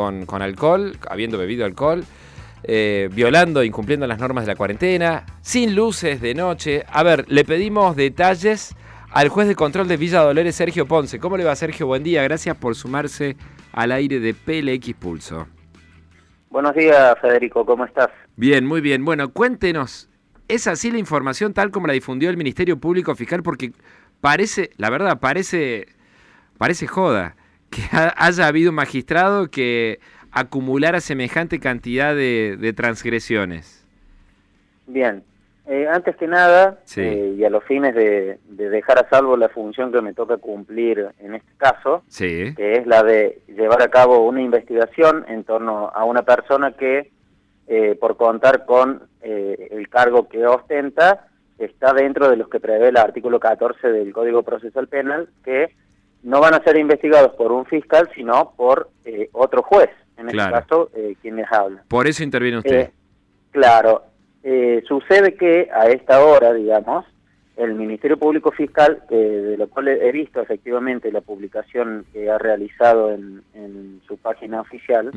con, con alcohol, habiendo bebido alcohol, eh, violando, incumpliendo las normas de la cuarentena, sin luces de noche. A ver, le pedimos detalles al juez de control de Villa Dolores, Sergio Ponce. ¿Cómo le va, Sergio? Buen día, gracias por sumarse al aire de PLX Pulso. Buenos días, Federico, ¿cómo estás? Bien, muy bien. Bueno, cuéntenos, ¿es así la información tal como la difundió el Ministerio Público Fiscal? Porque parece, la verdad, parece, parece joda que haya habido un magistrado que acumulara semejante cantidad de, transgresiones. Bien, eh, antes que nada, eh, y a los fines de, dejar a salvo la función que me toca cumplir en este caso, que es la de llevar a cabo una investigación en torno a una persona que, eh, por contar con el cargo que ostenta, está dentro de los que prevé el artículo 14 del Código Procesal Penal, que no van a ser investigados por un fiscal, sino por eh, otro juez, en este caso, eh, quien les habla. Por eso interviene usted. Eh, claro, sucede que a esta hora, digamos, el Ministerio Público Fiscal, de lo cual he visto efectivamente la publicación que ha realizado en, su página oficial,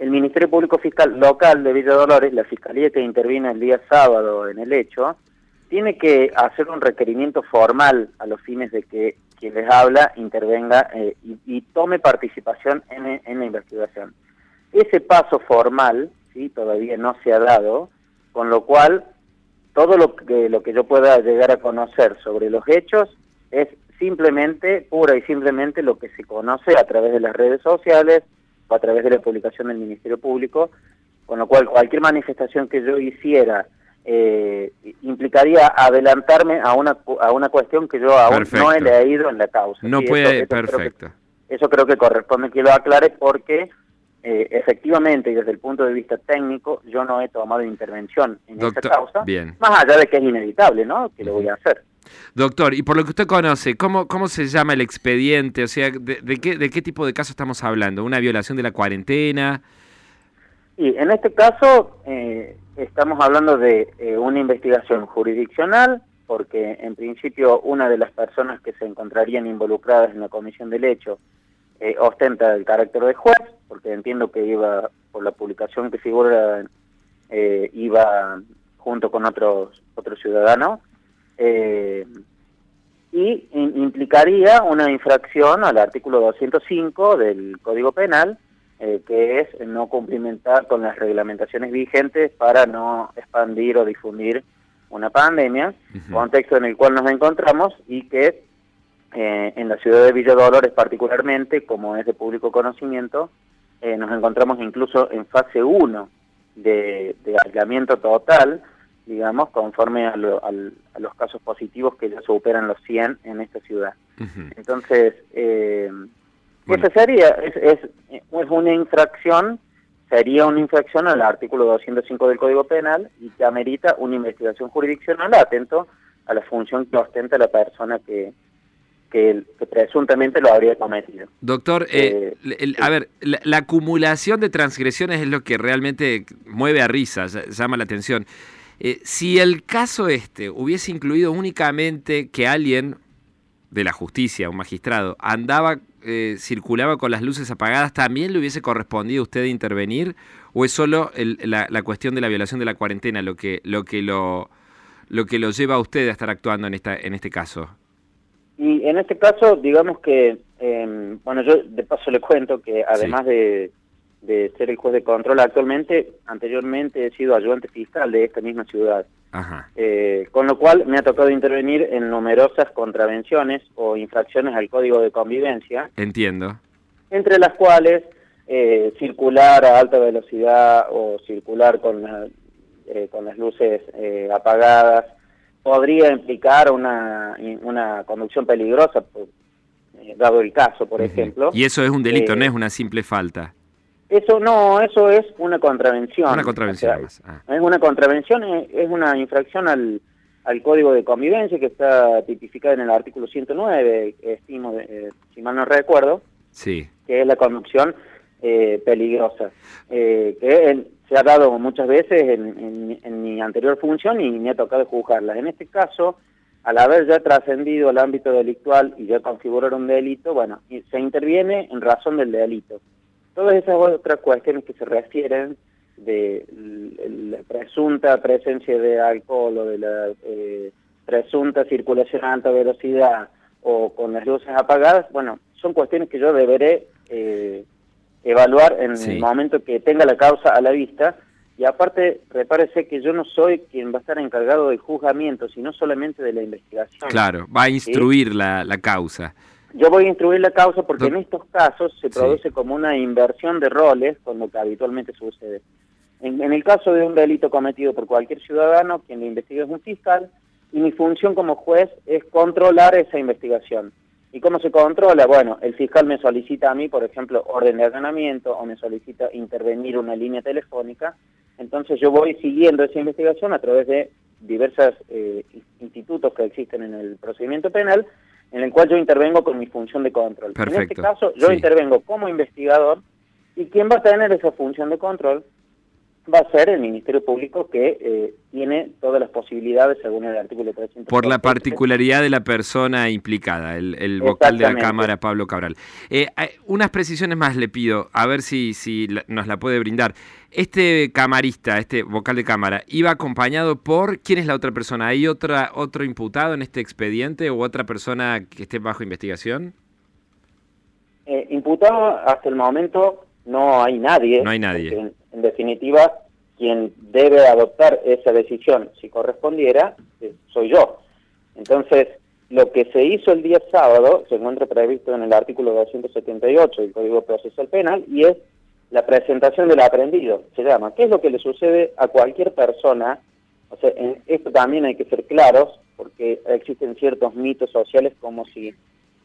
el Ministerio Público Fiscal local de Villa Dolores, la Fiscalía que intervino el día sábado en el hecho, tiene que hacer un requerimiento formal a los fines de que quien les habla intervenga eh, y, tome participación en, la investigación. Ese paso formal sí todavía no se ha dado, con lo cual todo lo que, lo que yo pueda llegar a conocer sobre los hechos es simplemente, pura y simplemente lo que se conoce a través de las redes sociales o a través de la publicación del Ministerio Público, con lo cual cualquier manifestación que yo hiciera eh, implicaría adelantarme a una, a una cuestión que yo aún no he leído en la causa. No puede, perfecto. eso creo que corresponde que lo aclare porque eh, efectivamente, desde el punto de vista técnico, yo no he tomado intervención en esta causa, bien. más allá de que es inevitable, ¿no? Que lo voy a hacer. Doctor, y por lo que usted conoce, ¿cómo, cómo se llama el expediente? O sea, ¿de, qué, ¿de qué tipo de caso estamos hablando? ¿Una violación de la cuarentena? Y en este caso, eh, estamos hablando de eh, una investigación jurisdiccional, porque en principio una de las personas que se encontrarían involucradas en la comisión del hecho eh, ostenta el carácter de juez, porque entiendo que iba, por la publicación que figura, eh, iba junto con otros, otros ciudadanos, y implicaría una infracción al artículo 205 del Código Penal, eh, que es no cumplimentar con las reglamentaciones vigentes para no expandir o difundir una pandemia, contexto en el cual nos encontramos y que eh, en la ciudad de Villa Dolores particularmente, como es de público conocimiento, eh, nos encontramos incluso en fase 1 de, aislamiento total, digamos, conforme a, los casos positivos que ya superan los 100 en esta ciudad. Entonces, eh, esa sería, es, es, es una infracción, sería una infracción al artículo 205 del Código Penal y que amerita una investigación jurisdiccional atento a la función que ostenta la persona que, que, presuntamente lo habría cometido. Doctor, eh, eh, a ver, la, acumulación de transgresiones es lo que realmente mueve a risa, llama la atención. Eh, si el caso este hubiese incluido únicamente que alguien de la justicia, un magistrado, andaba eh, circulaba con las luces apagadas, ¿también le hubiese correspondido a usted intervenir? ¿O es solo la, cuestión de la violación de la cuarentena lo que lo, que lo, lo que lo lleva a usted a estar actuando en, esta, en este caso? Y en este caso, digamos que, em, bueno, yo de paso le cuento que además de, de ser el juez de control actualmente, anteriormente he sido ayudante fiscal de esta misma ciudad. Eh, con lo cual me ha tocado intervenir en numerosas contravenciones o infracciones al código de convivencia. Entiendo. Entre las cuales eh, circular a alta velocidad o circular con, eh, con las luces apagadas podría implicar una, una conducción peligrosa, dado el caso, por ejemplo. Y eso es un delito, no es una simple falta. Eso no, eso es una contravención. Una contravención. Ah. Es una contravención, es una infracción al, al Código de Convivencia que está tipificada en el artículo 109, estimo, eh, si mal no recuerdo, sí. que es la conducción eh, peligrosa, eh, que se ha dado muchas veces en, en, mi anterior función y me ha tocado juzgarla. En este caso, al haber ya trascendido al ámbito delictual y ya configurar un delito, bueno, se interviene en razón del delito. Todas esas otras cuestiones que se refieren de la presunta presencia de alcohol o de la eh, presunta circulación a alta velocidad o con las luces apagadas, bueno, son cuestiones que yo deberé eh, evaluar en el momento que tenga la causa a la vista. Y aparte, repárese que yo no soy quien va a estar encargado del juzgamiento, sino solamente de la investigación. Claro, va a instruir la, la, causa. Yo voy a instruir la causa porque en estos casos se produce como una inversión de roles con lo que habitualmente sucede. En, en, el caso de un delito cometido por cualquier ciudadano, quien lo investiga es un fiscal, y mi función como juez es controlar esa investigación. ¿Y cómo se controla? Bueno, el fiscal me solicita a mí, por ejemplo, orden de allanamiento o me solicita intervenir una línea telefónica. Entonces yo voy siguiendo esa investigación a través de diversos eh, institutos que existen en el procedimiento penal, en el cual yo intervengo con mi función de control. En este caso, yo intervengo como investigador y quien va a tener esa función de control va a ser el Ministerio Público que eh, tiene todas las posibilidades según el artículo 300. Por la particularidad de la persona implicada, el, vocal de la Cámara, Pablo Cabral. Eh, unas precisiones más le pido, a ver si, si nos la puede brindar. Este camarista, este vocal de Cámara, ¿iba acompañado por quién es la otra persona? ¿Hay otra, otro imputado en este expediente o otra persona que esté bajo investigación? Eh, imputado hasta el momento no hay nadie. No hay nadie en definitiva, quien debe adoptar esa decisión, si correspondiera, soy yo. Entonces, lo que se hizo el día sábado se encuentra previsto en el artículo 278 del Código Procesal Penal y es la presentación del aprendido, se llama. ¿Qué es lo que le sucede a cualquier persona? O sea, en esto también hay que ser claros, porque existen ciertos mitos sociales como si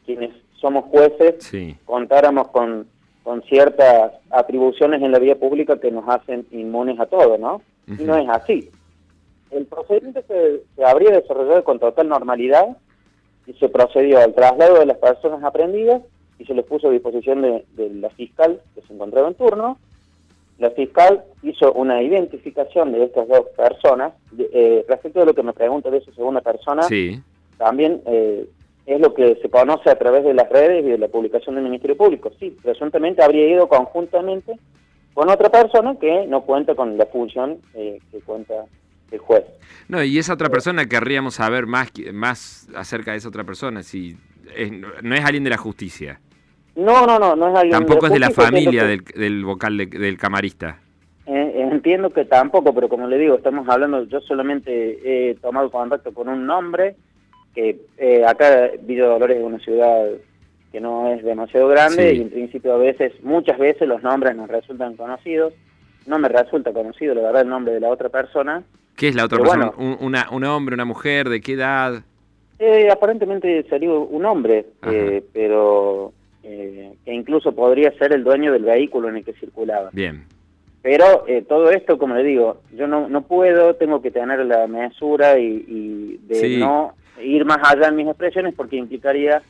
quienes somos jueces contáramos con con ciertas atribuciones en la vía pública que nos hacen inmunes a todo, ¿no? Y no es así. El procedimiento se, habría desarrollado con total normalidad y se procedió al traslado de las personas aprendidas y se les puso a disposición de, la fiscal que se encontraba en turno. La fiscal hizo una identificación de estas dos personas. Eh, respecto de lo que me pregunta de esa segunda persona, sí. también eh, es lo que se conoce a través de las redes y de la publicación del Ministerio Público. Sí, presuntamente habría ido conjuntamente con otra persona que no cuenta con la función eh, que cuenta el juez. No, y esa otra persona querríamos saber más, más acerca de esa otra persona, si no es alguien de la justicia. No, no, no, no es alguien Tampoco es de la familia del, vocal del camarista. Eh, entiendo que tampoco, pero como le digo, estamos hablando, yo solamente he tomado contacto con un nombre, que eh, acá Villa Dolores es una ciudad que no es demasiado grande y en principio a veces, muchas veces los nombres nos resultan conocidos. No me resulta conocido, la verdad, el nombre de la otra persona. ¿Qué es la otra persona? ¿Un, una, ¿Un hombre, una mujer? ¿De qué edad? Eh, aparentemente salió un hombre, eh, pero que incluso podría ser el dueño del vehículo en el que circulaba. Bien. Pero todo esto, como le digo, yo no, no puedo, tengo que tener la mesura y, de no ir más allá en mis expresiones porque implicaría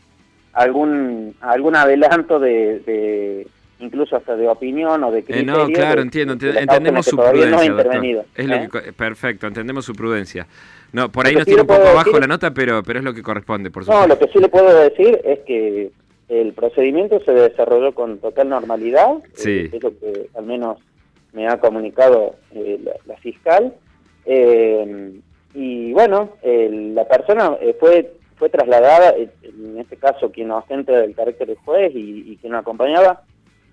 algún algún adelanto de, incluso hasta de opinión o de criterio. no, claro, entiendo, entendemos su prudencia. es lo que, perfecto, entendemos su prudencia. No, por ahí nos tiene un poco abajo la nota, pero pero es lo que corresponde, por supuesto. No, lo que sí le puedo decir es que el procedimiento se desarrolló con total normalidad, sí. es lo que al menos me ha comunicado eh, la, fiscal. Eh, y bueno, la persona eh, fue fue trasladada, eh, en este caso quien ostenta el carácter de juez y, quien nos acompañaba,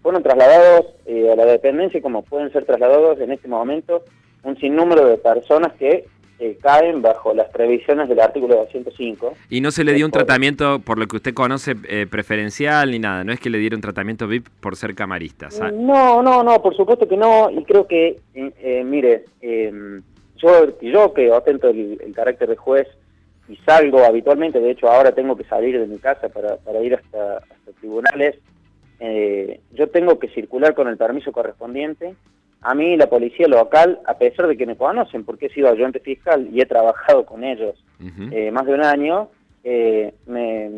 fueron trasladados eh, a la dependencia como pueden ser trasladados en este momento un sinnúmero de personas que caen bajo las previsiones del artículo 205. Y no se le dio un tratamiento, por lo que usted conoce, preferencial ni nada, no es que le diera un tratamiento VIP por ser camarista. No, no, no, por supuesto que no, y creo que, mire, yo, yo que ostento el, carácter de juez y salgo habitualmente, de hecho ahora tengo que salir de mi casa para, para ir hasta, hasta tribunales, eh, yo tengo que circular con el permiso correspondiente. A mí la policía local, a pesar de que me conocen, porque he sido ayudante fiscal y he trabajado con ellos eh, más de un año, eh, me,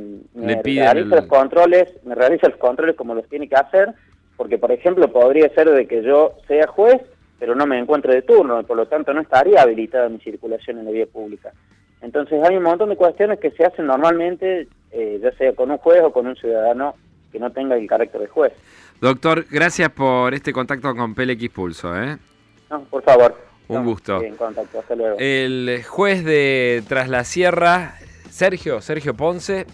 realiza los controles, me realiza los controles como los tiene que hacer, porque por ejemplo podría ser de que yo sea juez pero no me encuentro de turno, y por lo tanto no estaría habilitada mi circulación en la vía pública. Entonces hay un montón de cuestiones que se hacen normalmente, eh, ya sea con un juez o con un ciudadano que no tenga el carácter de juez. Doctor, gracias por este contacto con PLX Pulso. ¿eh? No, por favor. Un gusto. En contacto. Hasta luego. El juez de Tras la Sierra, Sergio, Sergio Ponce,